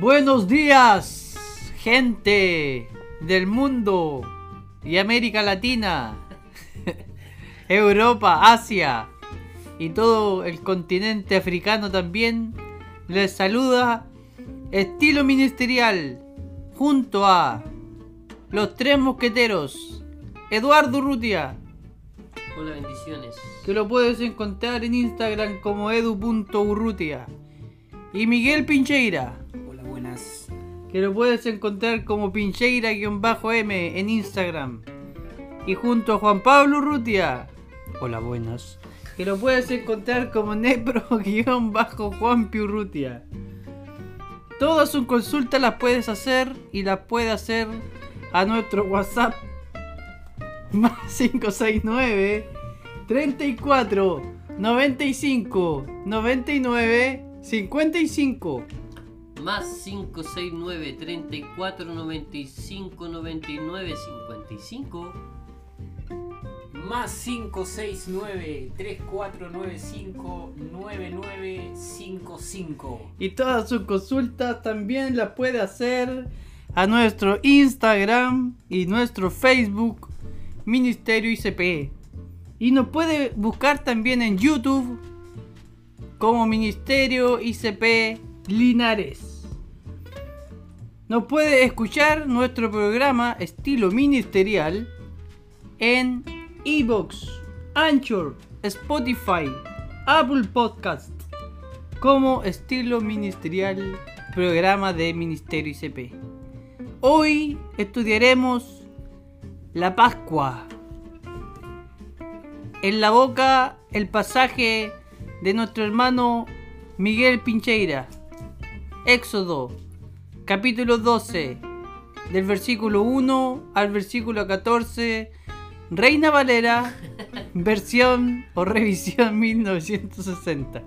Buenos días, gente del mundo y América Latina, Europa, Asia y todo el continente africano también. Les saluda Estilo Ministerial junto a los tres mosqueteros, Eduardo Urrutia, Hola, bendiciones. que lo puedes encontrar en Instagram como edu.urrutia, y Miguel Pincheira. Que lo puedes encontrar como Pincheira-M en Instagram. Y junto a Juan Pablo Urrutia, hola buenas, que lo puedes encontrar como Nepro-Juan Urrutia. Todas sus consultas las puedes hacer y las puedes hacer a nuestro WhatsApp más 569 34 95 99 55. Más 569 34 95 99 55. Más 569 3495 9955. Y todas sus consultas también las puede hacer a nuestro Instagram y nuestro Facebook Ministerio ICP. Y nos puede buscar también en YouTube como Ministerio ICP Linares. Nos puede escuchar nuestro programa estilo ministerial en Evox, Anchor, Spotify, Apple Podcast como estilo ministerial programa de Ministerio ICP. Hoy estudiaremos la Pascua. En la boca el pasaje de nuestro hermano Miguel Pincheira. Éxodo, capítulo 12, del versículo 1 al versículo 14, Reina Valera, versión o revisión 1960.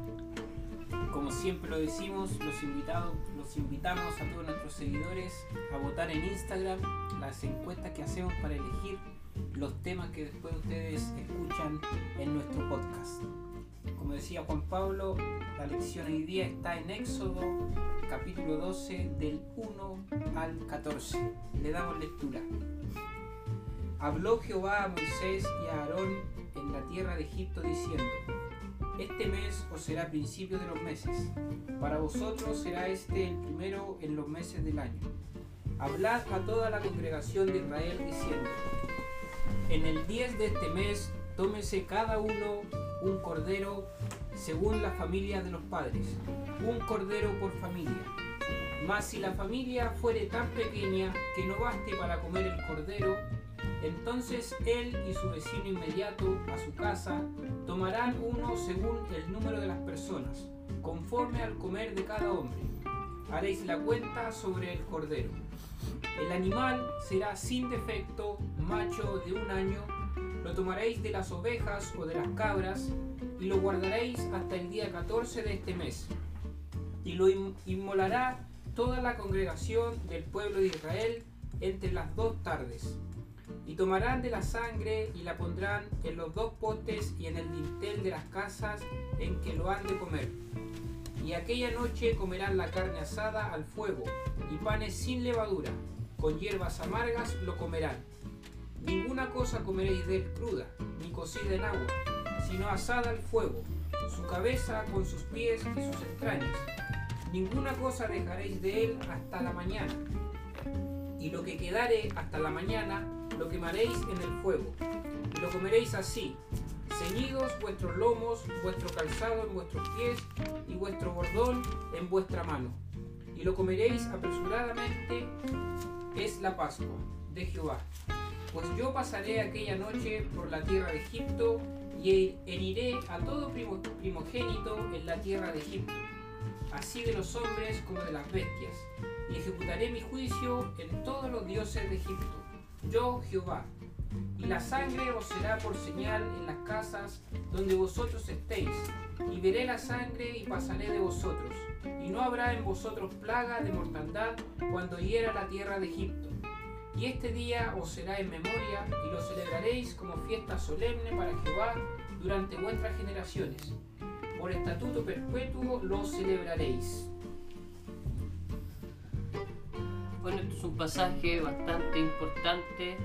Como siempre lo decimos, los, invitados, los invitamos a todos nuestros seguidores a votar en Instagram las encuestas que hacemos para elegir los temas que después ustedes escuchan en nuestro podcast. Como decía Juan Pablo, la lección hoy día está en Éxodo capítulo 12 del 1 al 14. Le damos lectura. Habló Jehová a Moisés y a Aarón en la tierra de Egipto diciendo, Este mes os será principio de los meses, para vosotros será este el primero en los meses del año. Hablad a toda la congregación de Israel diciendo, En el 10 de este mes tómese cada uno un cordero según la familia de los padres, un cordero por familia. Mas si la familia fuere tan pequeña que no baste para comer el cordero, entonces él y su vecino inmediato a su casa tomarán uno según el número de las personas, conforme al comer de cada hombre. Haréis la cuenta sobre el cordero. El animal será sin defecto, macho de un año, lo tomaréis de las ovejas o de las cabras y lo guardaréis hasta el día 14 de este mes. Y lo in- inmolará toda la congregación del pueblo de Israel entre las dos tardes. Y tomarán de la sangre y la pondrán en los dos postes y en el dintel de las casas en que lo han de comer. Y aquella noche comerán la carne asada al fuego y panes sin levadura, con hierbas amargas lo comerán. Ninguna cosa comeréis de él cruda, ni cocida en agua, sino asada al fuego, su cabeza con sus pies y sus entrañas. Ninguna cosa dejaréis de él hasta la mañana. Y lo que quedare hasta la mañana, lo quemaréis en el fuego. Y lo comeréis así, ceñidos vuestros lomos, vuestro calzado en vuestros pies y vuestro bordón en vuestra mano. Y lo comeréis apresuradamente, es la Pascua de Jehová. Pues yo pasaré aquella noche por la tierra de Egipto y heriré a todo primo- primogénito en la tierra de Egipto, así de los hombres como de las bestias, y ejecutaré mi juicio en todos los dioses de Egipto. Yo, Jehová. Y la sangre os será por señal en las casas donde vosotros estéis, y veré la sangre y pasaré de vosotros, y no habrá en vosotros plaga de mortandad cuando hiera la tierra de Egipto. Y este día os será en memoria y lo celebraréis como fiesta solemne para Jehová durante vuestras generaciones. Por estatuto perpetuo lo celebraréis. es un pasaje bastante importante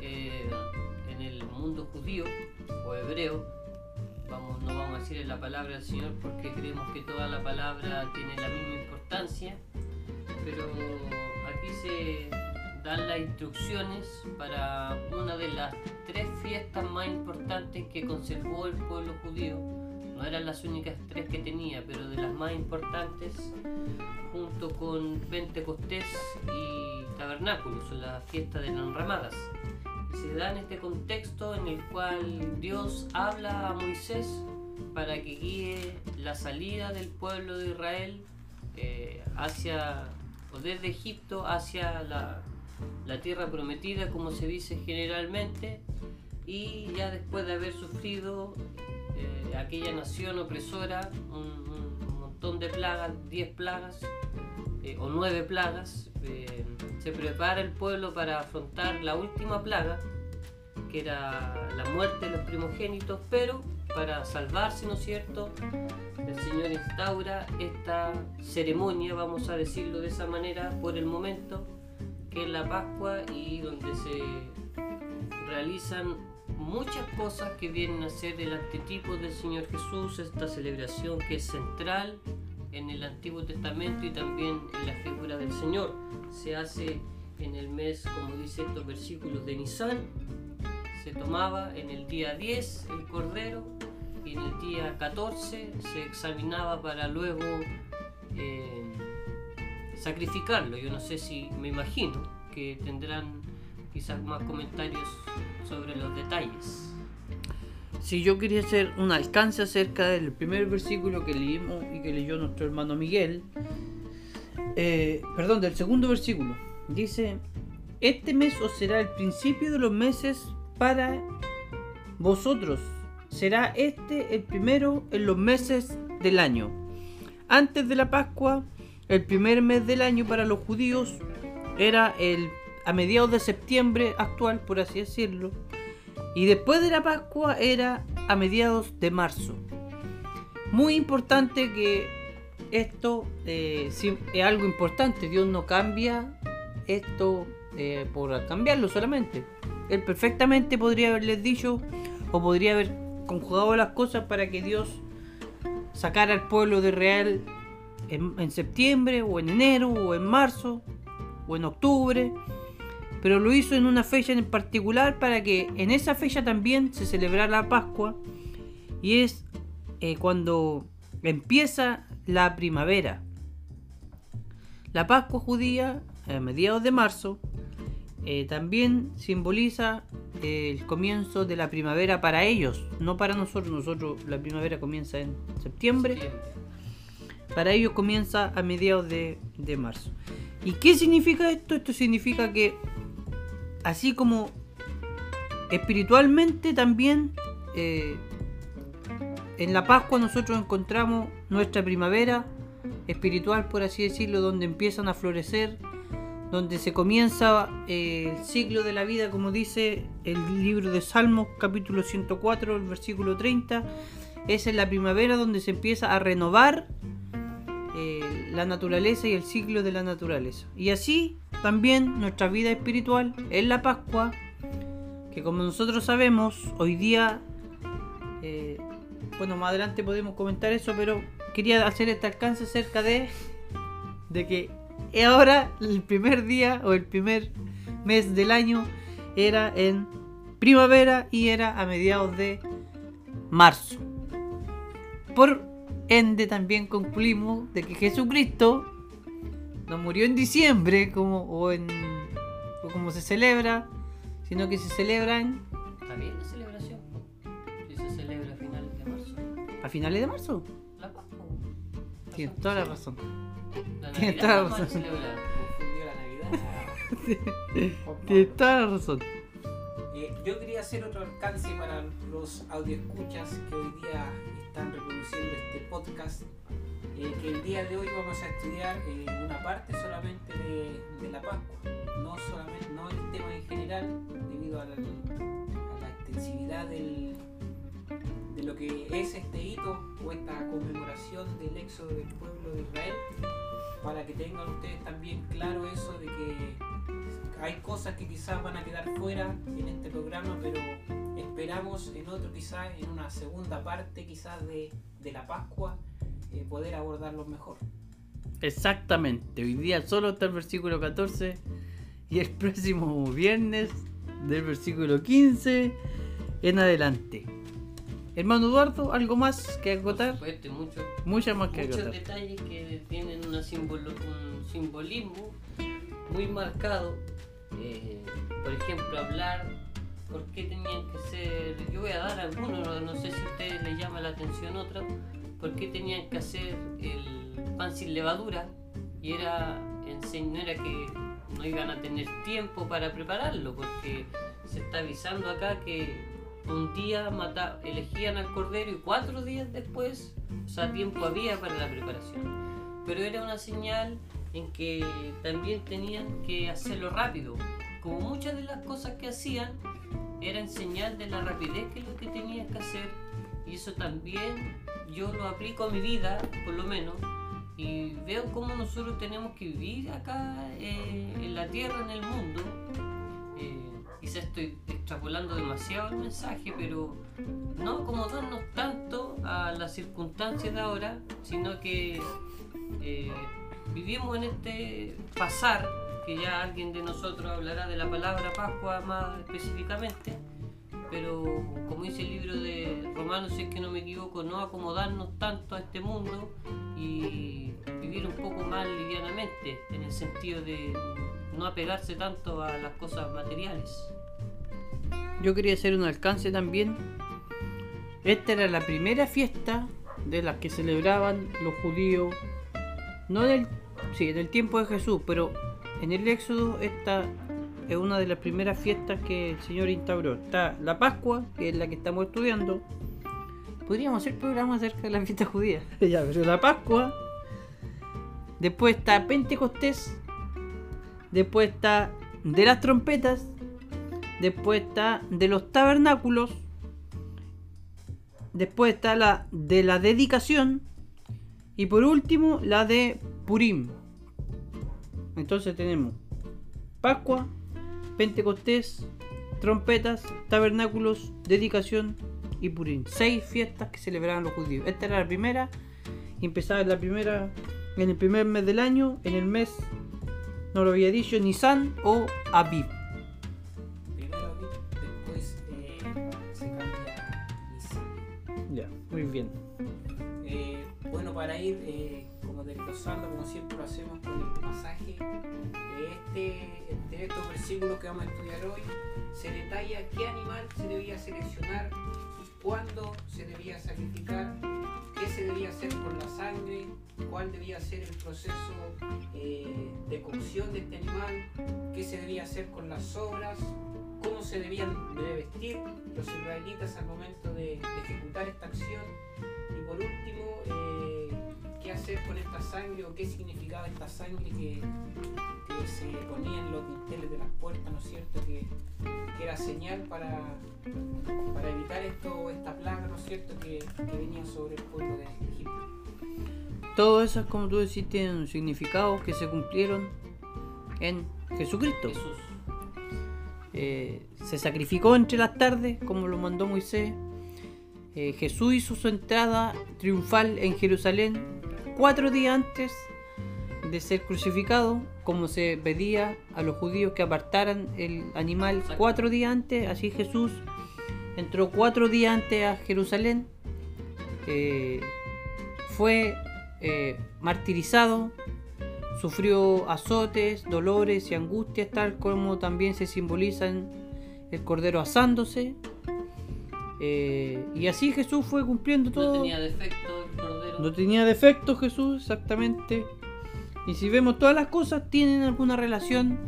eh, en el mundo judío o hebreo. No vamos a decir la palabra del Señor porque creemos que toda la palabra tiene la misma importancia, pero aquí se dan las instrucciones para una de las tres fiestas más importantes que conservó el pueblo judío. No eran las únicas tres que tenía, pero de las más importantes, junto con Pentecostés y Tabernáculos, la fiesta de las enramadas. Se da este contexto en el cual Dios habla a Moisés para que guíe la salida del pueblo de Israel eh, hacia o desde Egipto hacia la, la tierra prometida, como se dice generalmente, y ya después de haber sufrido eh, aquella nación opresora, un, montón de plagas, 10 plagas eh, o 9 plagas, eh, se prepara el pueblo para afrontar la última plaga, que era la muerte de los primogénitos, pero para salvarse, ¿no es cierto? El Señor instaura esta ceremonia, vamos a decirlo de esa manera, por el momento, que es la Pascua y donde se realizan muchas cosas que vienen a ser el arquetipo del Señor Jesús, esta celebración que es central en el Antiguo Testamento y también en la figura del Señor. Se hace en el mes, como dice estos versículos de Nisan, se tomaba en el día 10 el cordero y en el día 14 se examinaba para luego eh, sacrificarlo. Yo no sé si me imagino que tendrán quizás más comentarios sobre los detalles. Si yo quería hacer un alcance acerca del primer versículo que leímos y que leyó nuestro hermano Miguel, eh, perdón, del segundo versículo, dice, este mes os será el principio de los meses para vosotros, será este el primero en los meses del año. Antes de la Pascua, el primer mes del año para los judíos era el a mediados de septiembre actual, por así decirlo, y después de la Pascua era a mediados de marzo. Muy importante que esto eh, es algo importante. Dios no cambia esto eh, por cambiarlo solamente. Él perfectamente podría haberles dicho o podría haber conjugado las cosas para que Dios sacara al pueblo de Israel en, en septiembre o en enero o en marzo o en octubre pero lo hizo en una fecha en particular para que en esa fecha también se celebrara la Pascua y es eh, cuando empieza la primavera. La Pascua judía, a mediados de marzo, eh, también simboliza eh, el comienzo de la primavera para ellos, no para nosotros. Nosotros la primavera comienza en septiembre. Para ellos comienza a mediados de, de marzo. ¿Y qué significa esto? Esto significa que así como espiritualmente también eh, en la Pascua nosotros encontramos nuestra primavera espiritual, por así decirlo, donde empiezan a florecer, donde se comienza eh, el ciclo de la vida, como dice el libro de Salmos, capítulo 104, el versículo 30. Es en la primavera donde se empieza a renovar la naturaleza y el ciclo de la naturaleza. Y así también nuestra vida espiritual en la Pascua, que como nosotros sabemos, hoy día, eh, bueno, más adelante podemos comentar eso, pero quería hacer este alcance acerca de, de que ahora el primer día o el primer mes del año era en primavera y era a mediados de marzo. Por ende también concluimos de que Jesucristo no murió en diciembre como o en o como se celebra, sino que se celebra en Está bien la celebración. Si se celebra a finales de marzo. a finales de marzo. La Pascua. Tienes toda la razón. La Tienes Navidad toda la razón. celebrar. Confundió la Navidad. Tienes toda la razón. Eh, yo quería hacer otro alcance para los audioescuchas que hoy día están reproduciendo este podcast. eh, que el día de hoy vamos a estudiar eh, una parte solamente de, la Pascua, no solamente no el tema en general, debido a la, a la extensividad del, de lo que es este hito o esta conmemoración del éxodo del pueblo de Israel. para que tengan ustedes también claro eso de que hay cosas que quizás van a quedar fuera en este programa, pero esperamos en otro quizás, en una segunda parte quizás de, de la Pascua, eh, poder abordarlos mejor. Exactamente, hoy día solo está el versículo 14 y el próximo viernes del versículo 15 en adelante. Hermano Eduardo, ¿algo más que? Por supuesto, mucho- Muchas más que muchos detalles que tienen una simbolo- un simbolismo muy marcado. Eh, por ejemplo, hablar por qué tenían que ser. Yo voy a dar algunos, no, no sé si a ustedes les llama la atención otro. ¿Por qué tenían que hacer el pan sin levadura? Y era, no era que no iban a tener tiempo para prepararlo, porque se está avisando acá que un día mata, elegían al cordero y cuatro días después, o sea, tiempo había para la preparación. Pero era una señal en que también tenían que hacerlo rápido. Como muchas de las cosas que hacían eran señal de la rapidez que lo que tenían que hacer. Y eso también yo lo aplico a mi vida, por lo menos. Y veo cómo nosotros tenemos que vivir acá eh, en la tierra, en el mundo. Quizás estoy extrapolando demasiado el mensaje, pero no acomodarnos tanto a las circunstancias de ahora, sino que eh, vivimos en este pasar, que ya alguien de nosotros hablará de la palabra Pascua más específicamente, pero como dice el libro de Romanos, si es que no me equivoco, no acomodarnos tanto a este mundo y vivir un poco más livianamente, en el sentido de no apegarse tanto a las cosas materiales. Yo quería hacer un alcance también. Esta era la primera fiesta de las que celebraban los judíos, no del, sí, en el tiempo de Jesús, pero en el Éxodo esta es una de las primeras fiestas que el Señor instauró. Está la Pascua, que es la que estamos estudiando. Podríamos hacer programas acerca de la fiesta judía. ya, pero la Pascua. Después está Pentecostés. Después está de las trompetas. Después está de los tabernáculos. Después está la de la dedicación. Y por último, la de Purim. Entonces tenemos Pascua, Pentecostés, trompetas, tabernáculos, dedicación y Purim. Seis fiestas que celebraban los judíos. Esta era la primera. Empezaba en la primera. En el primer mes del año. En el mes. No lo había dicho. Nisan o Aviv. Ya, muy bien. Eh, bueno, para ir eh, como desglosando, como siempre lo hacemos con el pasaje, de este, de estos versículos que vamos a estudiar hoy, se detalla qué animal se debía seleccionar, cuándo se debía sacrificar, qué se debía hacer con la sangre, cuál debía ser el proceso eh, de cocción de este animal, qué se debía hacer con las sobras, cómo se debían de vestir los israelitas al momento de, de ejecutar esta acción y por último, eh, qué hacer con esta sangre o qué significaba esta sangre que, que se ponía en los dinteles de las puertas, ¿no es cierto? Que, que era señal para, para evitar esto, esta plaga, ¿no es cierto? Que, que venía sobre el pueblo de Egipto. Todas esas, como tú decís, tienen un significado que se cumplieron en Jesucristo. Jesús. Eh, se sacrificó entre las tardes, como lo mandó Moisés. Eh, Jesús hizo su entrada triunfal en Jerusalén cuatro días antes de ser crucificado, como se pedía a los judíos que apartaran el animal cuatro días antes. Así Jesús entró cuatro días antes a Jerusalén. eh, fue eh, martirizado, sufrió azotes, dolores y angustias, tal como también se simbolizan el cordero asándose. Eh, y así Jesús fue cumpliendo No todo. tenía defecto el cordero. No tenía defecto Jesús, exactamente. Y si vemos todas las cosas, tienen alguna relación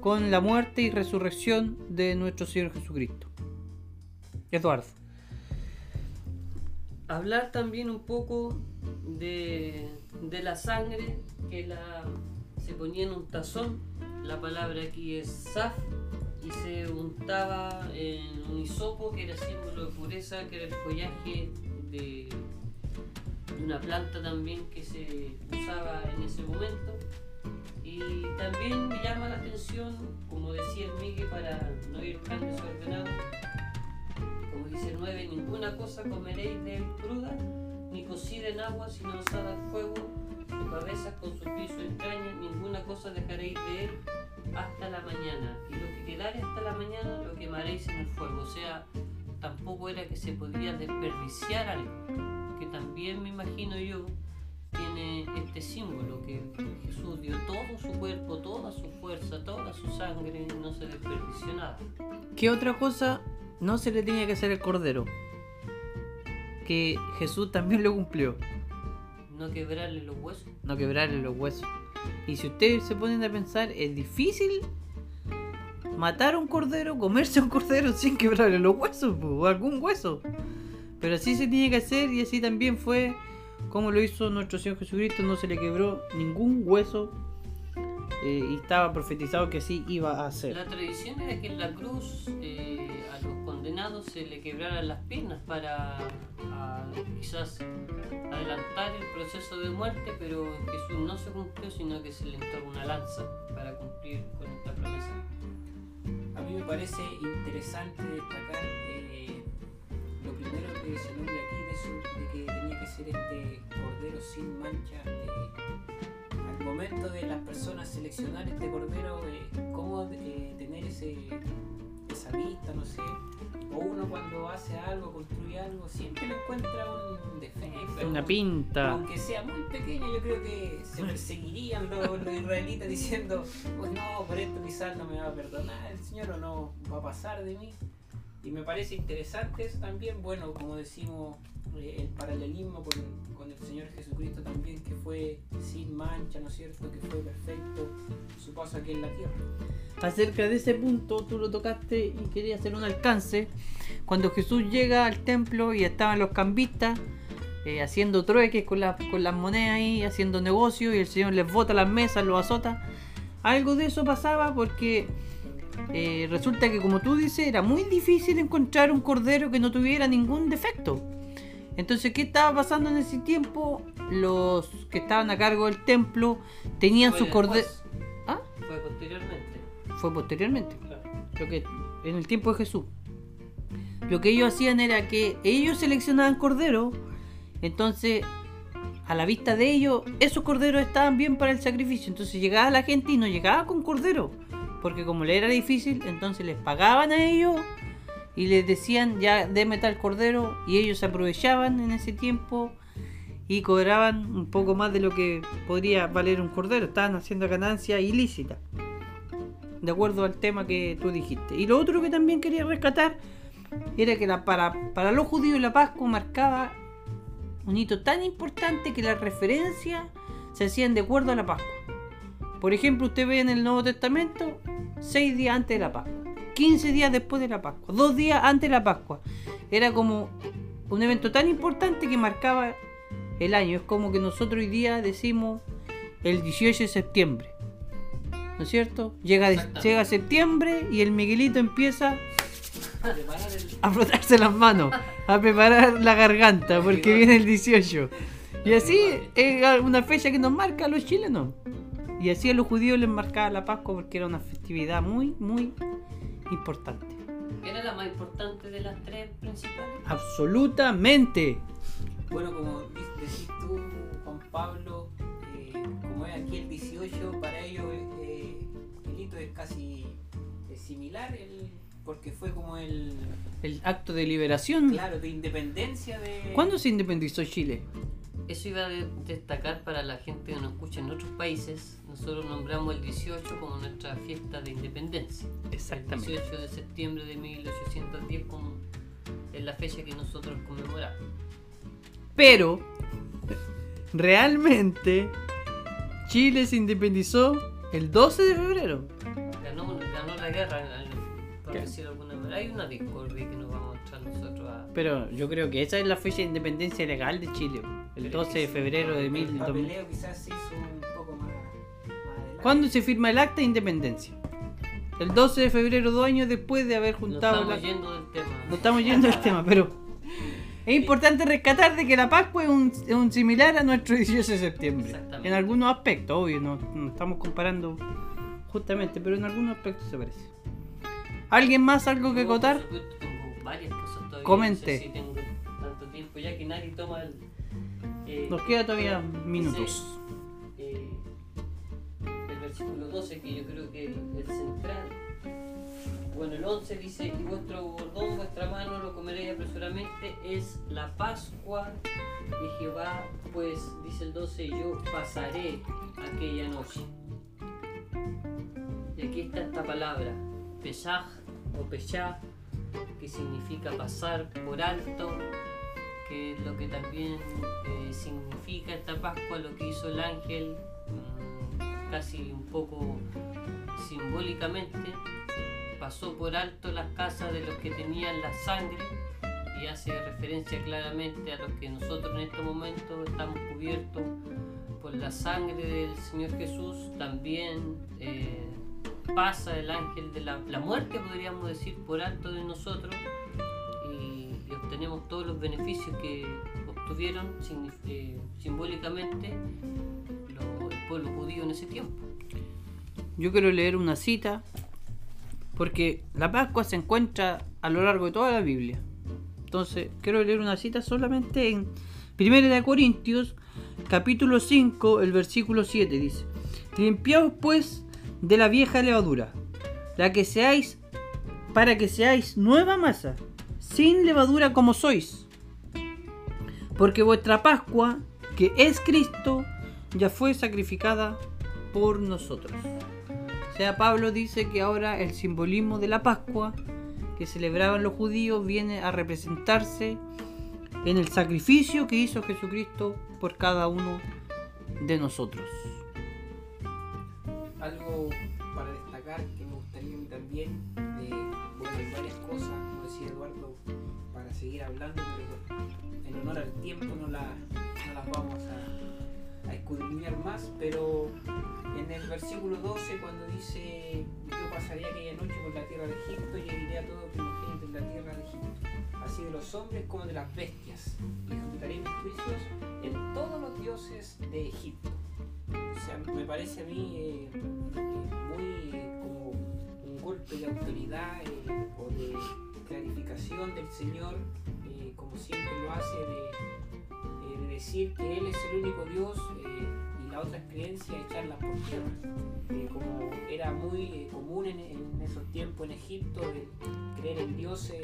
con la muerte y resurrección de nuestro Señor Jesucristo. Eduardo. Hablar también un poco de, de la sangre que la, se ponía en un tazón. La palabra aquí es saf y se untaba en un hisopo que era símbolo de pureza, que era el follaje de, una planta también que se usaba en ese momento. Y también me llama la atención, como decía el Miguel, para no ir tan desordenado, como dice el 9, ninguna cosa comeréis de él cruda, ni cocida en agua, sino asada al fuego, su cabeza con su piso entraña, ninguna cosa dejaréis de él hasta la mañana. Y lo que quedare hasta la mañana lo quemaréis en el fuego. O sea, tampoco era que se podía desperdiciar algo, que también me imagino yo tiene este símbolo que Jesús dio todo su cuerpo, toda su fuerza, toda su sangre, y no se desperdició nada. ¿Qué otra cosa no se le tenía que hacer al cordero? Que Jesús también lo cumplió. No quebrarle los huesos. No quebrarle los huesos. Y si ustedes se ponen a pensar, es difícil matar a un cordero, comerse a un cordero sin quebrarle los huesos, o algún hueso. Pero así se tiene que hacer y así también fue como lo hizo nuestro Señor Jesucristo, no se le quebró ningún hueso eh, y estaba profetizado que así iba a ser. La tradición era que en la cruz eh, condenados se le quebraran las piernas para a- quizás adelantar el proceso de muerte, pero Jesús no se cumplió, sino que se le entró una lanza para cumplir con esta promesa. A mí me parece interesante destacar eh, lo primero que se nombra aquí de, su- de que tenía que ser este cordero sin mancha. eh, al momento de las personas seleccionar este cordero, hace algo, construye algo, siempre le encuentra un defecto. Una un- pinta. aunque sea muy pequeño, yo creo que se perseguirían los, los israelitas diciendo, pues no, por esto quizás no me va a perdonar el Señor o no va a pasar de mí. Y me parece interesante eso también, bueno, como decimos, eh, el paralelismo con, con el Señor Jesucristo también, que fue sin mancha, ¿no es cierto? Que fue perfecto su paso aquí en la tierra. Acerca de ese punto, tú lo tocaste y quería hacer un alcance. Cuando Jesús llega al templo y estaban los cambistas eh, haciendo trueques con, las- con las monedas ahí, haciendo negocio y el Señor les bota las mesas, los azota. Algo de eso pasaba porque eh, resulta que, como tú dices, era muy difícil encontrar un cordero que no tuviera ningún defecto. Entonces, ¿qué estaba pasando en ese tiempo? Los que estaban a cargo del templo tenían sus corderos. ¿Ah? Fue posteriormente. Fue posteriormente claro. que en el tiempo de Jesús. Lo que ellos hacían era que ellos seleccionaban corderos, entonces a la vista de ellos esos corderos estaban bien para el sacrificio, entonces llegaba la gente y no llegaba con cordero, porque como le era difícil, entonces les pagaban a ellos y les decían ya deme tal cordero y ellos aprovechaban en ese tiempo y cobraban un poco más de lo que podría valer un cordero, estaban haciendo ganancia ilícita de acuerdo al tema que tú dijiste. Y lo otro que también quería rescatar era que la, para, para los judíos la Pascua marcaba un hito tan importante que las referencias se hacían de acuerdo a la Pascua. Por ejemplo, usted ve en el Nuevo Testamento 6 días antes de la Pascua, 15 días después de la Pascua, 2 días antes de la Pascua. Era como un evento tan importante que marcaba el año. Es como que nosotros hoy día decimos el 18 de septiembre. ¿No es cierto? Llega, llega septiembre y el Miguelito empieza A frotarse las manos, a preparar la garganta, porque viene el 18. Y así es una fecha que nos marca a los chilenos. Y así a los judíos les marcaba la Pascua porque era una festividad muy, muy importante. Era la más importante de las tres principales. Absolutamente. Bueno, como decís tú, Juan Pablo, eh, como es aquí el 18, para ellos eh, el hito es casi eh, similar, el- porque fue como el, El acto de liberación. claro, de independencia de... ¿Cuándo se independizó Chile? Eso iba a de- destacar para la gente que nos escucha en otros países. Nosotros nombramos el 18 como nuestra fiesta de independencia. El 18 de septiembre de 1810 como es la fecha que nosotros conmemoramos. Pero, realmente, Chile se independizó el 12 de febrero. Ganó, ganó la guerra, alguna manera. Hay una discordia que nos vamos a mostrar nosotros a... Pero yo creo que esa es la fecha de independencia legal de Chile. El 12 de febrero de El 1000. papeleo quizás se hizo un poco más, más adelante. ¿Cuándo se firma el acta de independencia? El 12 de febrero, dos años después de haber juntado estamos la... yendo del tema. No estamos yendo al tema, pero Es importante rescatar de que la Pascua es un, es un similar a nuestro 18 de septiembre. En algunos aspectos, obvio, no, no estamos comparando justamente, pero en algunos aspectos se parece. ¿Alguien más algo que acotar? Tengo varias cosas todavía. Comente. No sé si tengo tanto tiempo ya que nadie toma el. eh, Nos queda todavía dice, minutos. eh, el versículo 12, que yo creo que es el central. Bueno, el 11 dice: Y vuestro bordón, vuestra mano lo comeréis apresuradamente. Es la Pascua de Jehová, pues dice el 12: Yo pasaré aquella noche. Y aquí está esta palabra, Pesaj o Peshah, que significa pasar por alto, que es lo que también eh, significa esta Pascua, lo que hizo el ángel, mm, casi un poco simbólicamente, pasó por alto las casas de los que tenían la sangre y hace referencia claramente a los que nosotros en este momento estamos cubiertos por la sangre del Señor Jesús, también eh, pasa el ángel de la, la muerte, podríamos decir, por alto de nosotros y, y obtenemos todos los beneficios que obtuvieron signi- eh, simbólicamente lo- el pueblo judío en ese tiempo. Yo quiero leer una cita porque la Pascua se encuentra a lo largo de toda la Biblia. Entonces, quiero leer una cita solamente en 1 de Corintios, capítulo 5, el versículo 7 dice: Limpiaos pues de la vieja levadura, la que seáis para que seáis nueva masa, sin levadura como sois. Porque vuestra Pascua, que es Cristo, ya fue sacrificada por nosotros. O sea, Pablo dice que ahora el simbolismo de la Pascua que celebraban los judíos viene a representarse en el sacrificio que hizo Jesucristo por cada uno de nosotros. Algo para destacar que me gustaría a mí también, de, bueno, varias cosas, como decía Eduardo, para seguir hablando, pero en honor al tiempo no, la- no las vamos a, a escudriñar más, pero en el versículo 12 cuando dice, yo pasaré aquella noche por la tierra de Egipto y heriré a todo primogénito en la tierra de Egipto, así de los hombres como de las bestias, y ejecutaré mis juicios en todos los dioses de Egipto. O sea, me parece a mí eh, muy como un golpe de autoridad eh, o de clarificación del Señor, eh, como siempre lo hace, de, de decir que Él es el único Dios y la otra creencia echarla por tierra. Como era muy común en, en esos tiempos en Egipto, de creer en dioses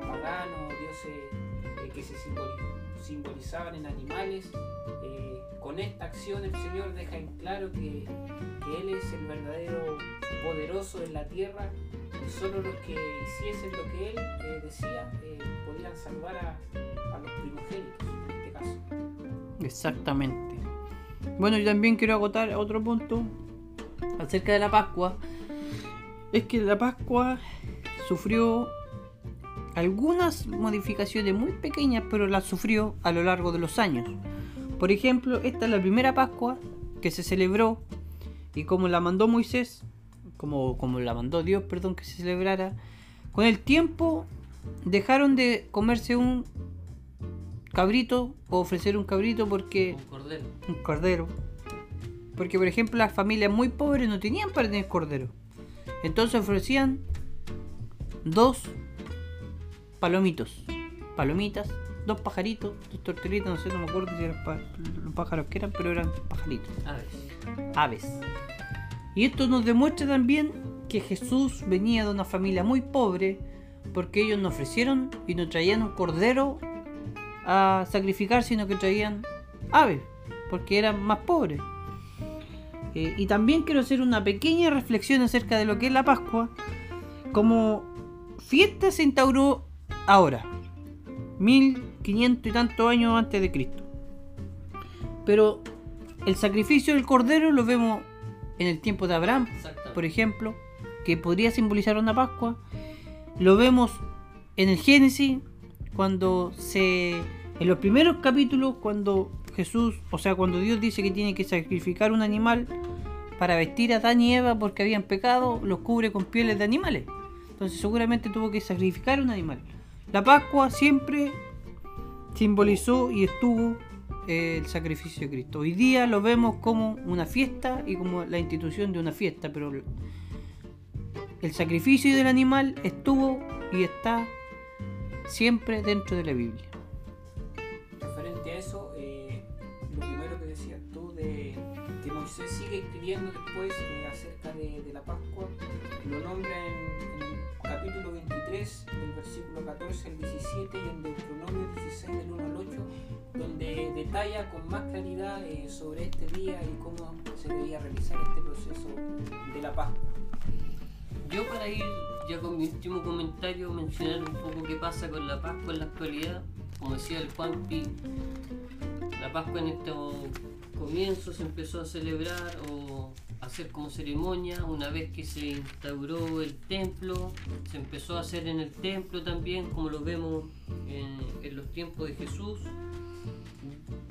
paganos, dioses que se simboli- simbolizaban en animales. Con esta acción el Señor deja en claro que, que Él es el verdadero poderoso en la tierra y solo los que hiciesen lo que Él eh, decía eh, podían salvar a, a los primogénitos en este caso. Exactamente. Bueno, yo también quiero agotar otro punto acerca de la Pascua. Es que la Pascua sufrió algunas modificaciones muy pequeñas, pero las sufrió a lo largo de los años. Por ejemplo, esta es la primera Pascua que se celebró y como la mandó Moisés, como, como la mandó Dios, perdón, que se celebrara, con el tiempo dejaron de comerse un cabrito o ofrecer un cabrito porque Un cordero. un cordero. Porque, por ejemplo, las familias muy pobres no tenían para tener cordero. Entonces ofrecían dos palomitos. Palomitas, dos pajaritos, dos tortelitas, no sé, no me acuerdo si eran pa- los pájaros que eran, pero eran pajaritos, Aves. aves. Y esto nos demuestra también que Jesús venía de una familia muy pobre, porque ellos no ofrecieron y no traían un cordero a sacrificar, sino que traían aves, porque eran más pobres. Eh, y también quiero hacer una pequeña reflexión acerca de lo que es la Pascua. Como fiesta se instauró ahora, 1500 y tantos años antes de Cristo. Pero el sacrificio del cordero lo vemos en el tiempo de Abraham, por ejemplo, que podría simbolizar una Pascua. Lo vemos en el Génesis, cuando se. En los primeros capítulos, cuando Jesús, o sea, cuando Dios dice que tiene que sacrificar un animal para vestir a Adán y Eva porque habían pecado, los cubre con pieles de animales. Entonces, seguramente tuvo que sacrificar un animal. La Pascua siempre simbolizó y estuvo eh, el sacrificio de Cristo. Hoy día lo vemos como una fiesta y como la institución de una fiesta, pero el sacrificio del animal estuvo y está siempre dentro de la Biblia. Referente a eso, eh, lo primero que decías tú de que Moisés sigue escribiendo después eh, acerca de, de la Pascua, lo nombra en, capítulo 23, del versículo 14 al 17 y en Deuteronomio 16 del 1 al 8, donde detalla con más claridad eh, sobre este día y cómo se debía realizar este proceso de la Pascua. Yo para ir ya con mi último comentario, mencionar un poco qué pasa con la Pascua en la actualidad. Como decía el Juanpi, la Pascua en estos comienzos se empezó a celebrar o hacer como ceremonia una vez que se instauró el templo, se empezó a hacer en el templo también, como lo vemos en, los tiempos de Jesús.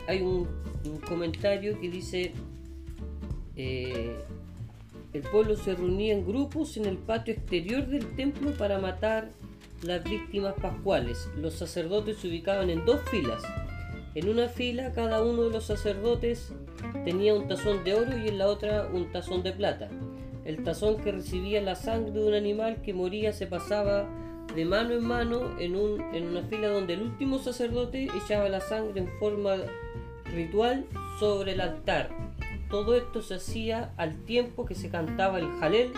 Hay un, un comentario que dice, eh, el pueblo se reunía en grupos en el patio exterior del templo para matar las víctimas pascuales. Los sacerdotes se ubicaban en dos filas. En una fila cada uno de los sacerdotes tenía un tazón de oro y en la otra un tazón de plata. El tazón que recibía la sangre de un animal que moría se pasaba de mano en mano en, un, en una fila donde el último sacerdote echaba la sangre en forma ritual sobre el altar. Todo esto se hacía al tiempo que se cantaba el Jalel,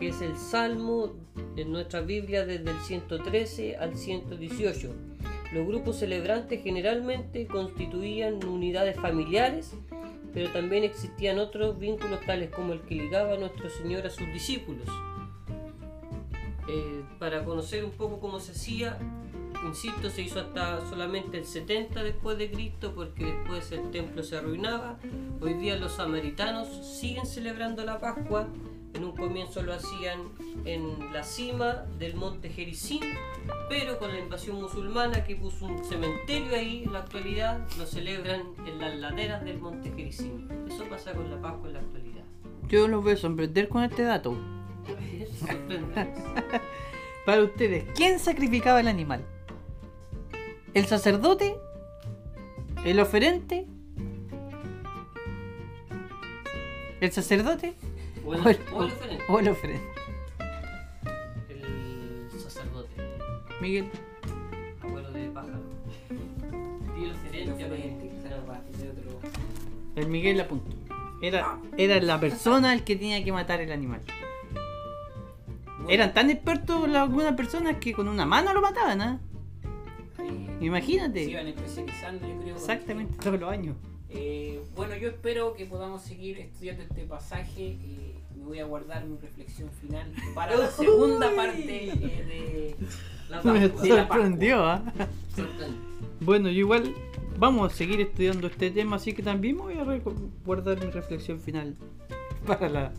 que es el salmo en nuestra Biblia desde el 113 al 118. Los grupos celebrantes generalmente constituían unidades familiares, pero también existían otros vínculos tales como el que ligaba a nuestro Señor a sus discípulos. Eh, para conocer un poco cómo se hacía, insisto, se hizo hasta solamente el 70 después de Cristo porque después el templo se arruinaba. Hoy día los samaritanos siguen celebrando la Pascua. En un comienzo lo hacían en la cima del monte Gerizim, pero con la invasión musulmana que puso un cementerio ahí, en la actualidad lo celebran en las laderas del monte Gerizim. Eso pasa con la Pascua en la actualidad. Yo los voy a sorprender con este dato. Para ustedes, ¿quién sacrificaba el animal? ¿El sacerdote? ¿El oferente? ¿El sacerdote? O el, O el- o el oferente. ¿O el oferente? El sacerdote, Miguel. abuelo de pájaro. El Miguel apuntó. Era, era la persona el que tenía que matar el animal. Bueno, Eran tan expertos algunas personas que con una mano lo mataban, ¿ah? Imagínate. Se iban especializando, yo creo. Exactamente, todos los años. Eh, bueno, yo espero que podamos seguir estudiando este pasaje. eh, me voy a guardar mi reflexión final para la segunda parte eh, de la Me Pascua. Pascua. sorprendió, ¿ah? Sorprendente. Bueno, yo igual vamos a seguir estudiando este tema, así que también me voy a guardar mi reflexión final para la...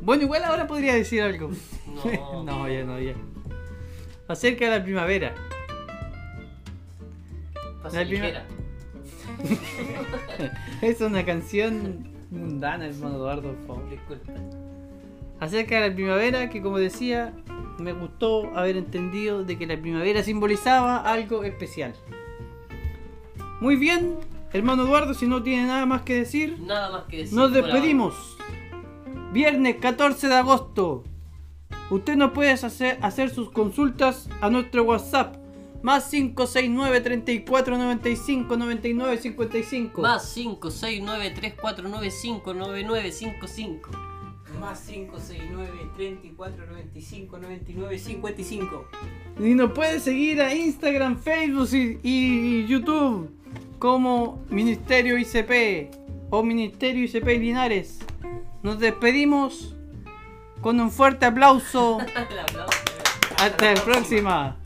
Bueno, igual ahora podría decir algo. No. no, ya no, ya. Acerca de la primavera. Pasa La ligera. Es una canción mundana, hermano Eduardo, por favor. Disculpa. Acerca de la primavera, que como decía, me gustó haber entendido de que la primavera simbolizaba algo especial. Muy bien, hermano Eduardo, si no tiene nada más que decir, Nada más que decir. nos despedimos. Viernes 14 de agosto. Usted nos puede hacer, hacer sus consultas a nuestro WhatsApp. Más 569 34 95 99 55. Más 5, 6, 9, 3, 4, 9, 5, 9, 9, 5, 5. Más 569 34 95 99 55. Y nos puede seguir a Instagram, Facebook y, y YouTube como Ministerio ICP o Ministerio ICP Linares. Nos despedimos con un fuerte aplauso. El aplauso. Hasta la próxima.